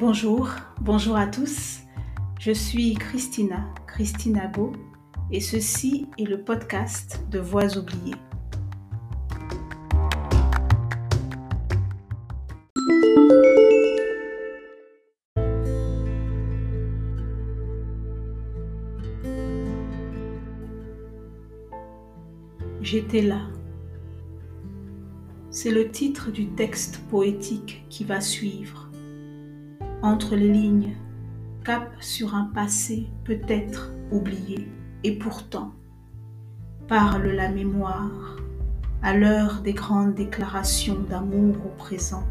Bonjour, bonjour à tous. Je suis Christina, Christina Beau, et ceci est le podcast de Voix oubliées. J'étais là. C'est le titre du texte poétique qui va suivre entre les lignes, cap sur un passé peut-être oublié, et pourtant parle la mémoire à l'heure des grandes déclarations d'amour au présent,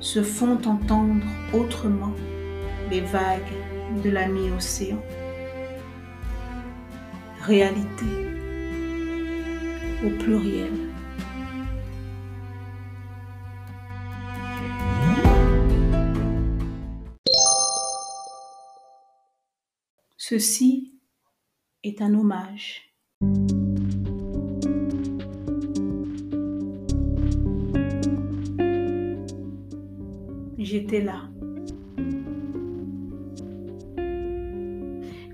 se font entendre autrement les vagues de l'ami océan. Réalité au pluriel. Ceci est un hommage. J'étais là.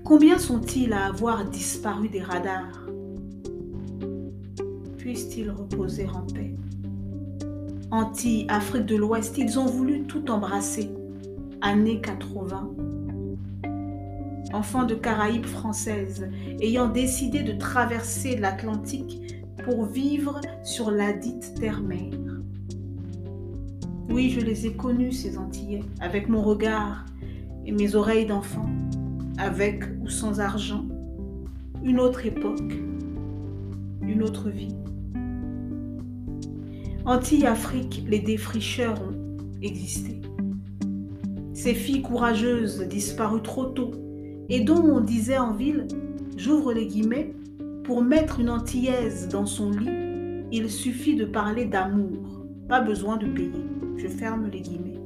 Combien sont-ils à avoir disparu des radars? Puissent-ils reposer en paix? Antilles, Afrique de l'Ouest, ils ont voulu tout embrasser. Années 80, enfant de Caraïbes françaises, ayant décidé de traverser l'Atlantique pour vivre sur la dite terre-mer. Oui, je les ai connus, ces Antillais, avec mon regard et mes oreilles d'enfant, avec ou sans argent, une autre époque, une autre vie. Antilles-Afrique, les défricheurs ont existé. Ces filles courageuses disparues trop tôt et dont on disait en ville, j'ouvre les guillemets, pour mettre une antillaise dans son lit, il suffit de parler d'amour, pas besoin de payer. Je ferme les guillemets.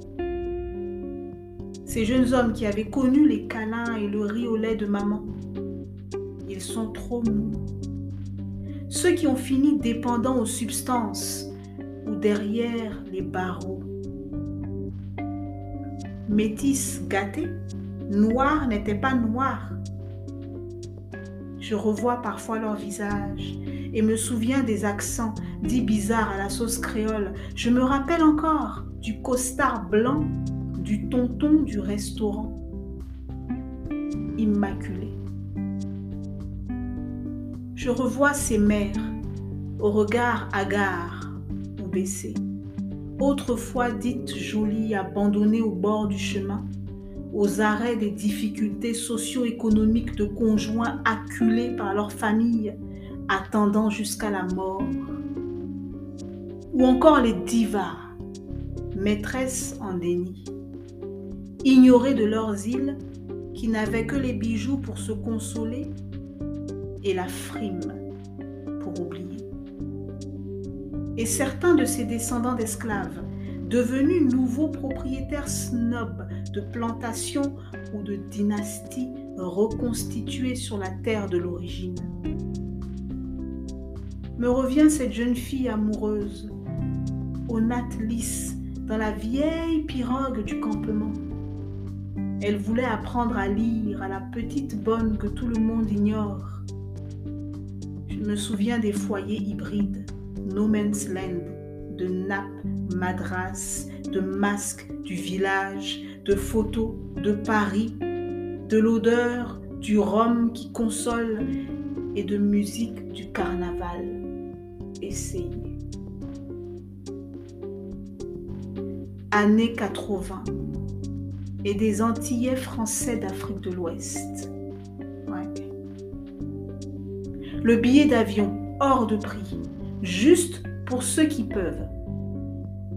Ces jeunes hommes qui avaient connu les câlins et le riz au lait de maman, ils sont trop mous. Ceux qui ont fini dépendants aux substances ou derrière les barreaux. Métis gâtés noir n'était pas noir. Je revois parfois leur visage et me souviens des accents dits bizarres à la sauce créole. Je me rappelle encore du costard blanc du tonton du restaurant. Immaculé. Je revois ces mères au regard hagard ou baissé, autrefois dites jolies abandonnées au bord du chemin aux arrêts des difficultés socio-économiques de conjoints acculés par leur famille, attendant jusqu'à la mort. Ou encore les divas, maîtresses en déni, ignorées de leurs îles qui n'avaient que les bijoux pour se consoler et la frime pour oublier. Et certains de ces descendants d'esclaves devenus nouveaux propriétaires snobs de plantations ou de dynasties reconstituées sur la terre de l'origine. Me revient cette jeune fille amoureuse, aux nattes lisses, dans la vieille pirogue du campement. Elle voulait apprendre à lire à la petite bonne que tout le monde ignore. Je me souviens des foyers hybrides, No Man's Land, de nappes Madras, de masques du village, de photos de Paris, de l'odeur du rhum qui console et de musique du carnaval. Essayez. Années 80 et des Antillais français d'Afrique de l'Ouest. Le billet d'avion hors de prix, juste pour ceux qui peuvent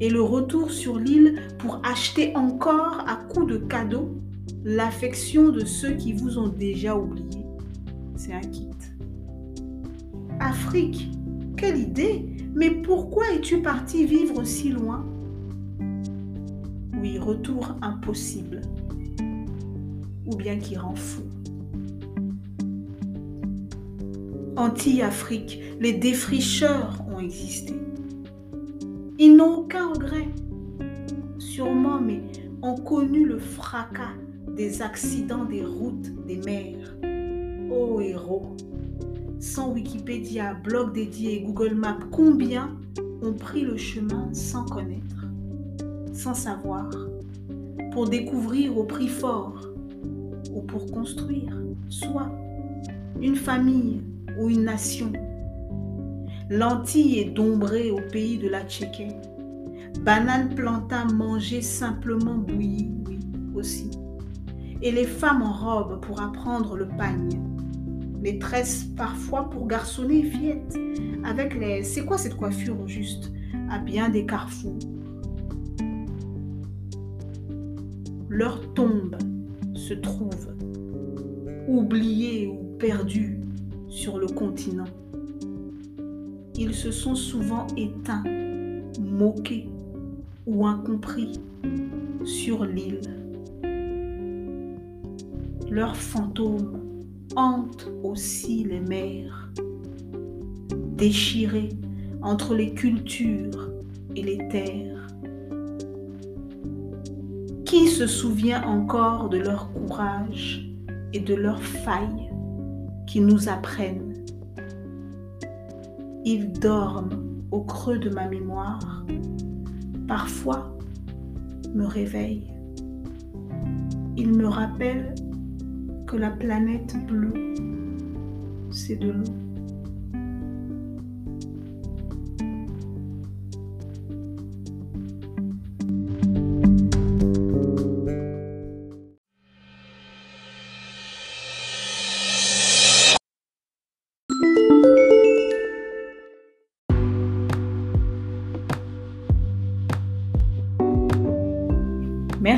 et le retour sur l'île pour acheter encore à coup de cadeaux l'affection de ceux qui vous ont déjà oublié. C'est un kit. Afrique, quelle idée Mais pourquoi es-tu parti vivre si loin? Oui, retour impossible. Ou bien qui rend fou. Anti-Afrique, les défricheurs ont existé. Ils n'ont aucun regret. Sûrement, mais ont connu le fracas des accidents des routes des mers. Ô héros Sans Wikipédia, blog dédié Google Maps, combien ont pris le chemin sans connaître, sans savoir, pour découvrir au prix fort ou pour construire, soit une famille ou une nation. Lentilles et dombrées au pays de la Tchéquée. Bananes plantain mangées simplement bouillies, oui, aussi. Et les femmes en robe pour apprendre le pagne. Les tresses parfois pour garçonner fillettes. Avec les... C'est quoi cette coiffure au juste? À bien des carrefours. Leur tombe se trouve oubliée ou perdue sur le continent. Ils se sont souvent éteints, moqués ou incompris sur l'île. Leurs fantômes hantent aussi les mers, déchirés entre les cultures et les terres. Qui se souvient encore de leur courage et de leurs failles qui nous apprennent? Ils dorment au creux de ma mémoire parfois me réveille. Il me rappelle que la planète bleue, c'est de l'eau.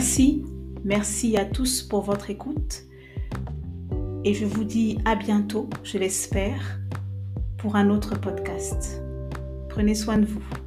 Merci, merci à tous pour votre écoute et je vous dis à bientôt, je l'espère, pour un autre podcast. Prenez soin de vous.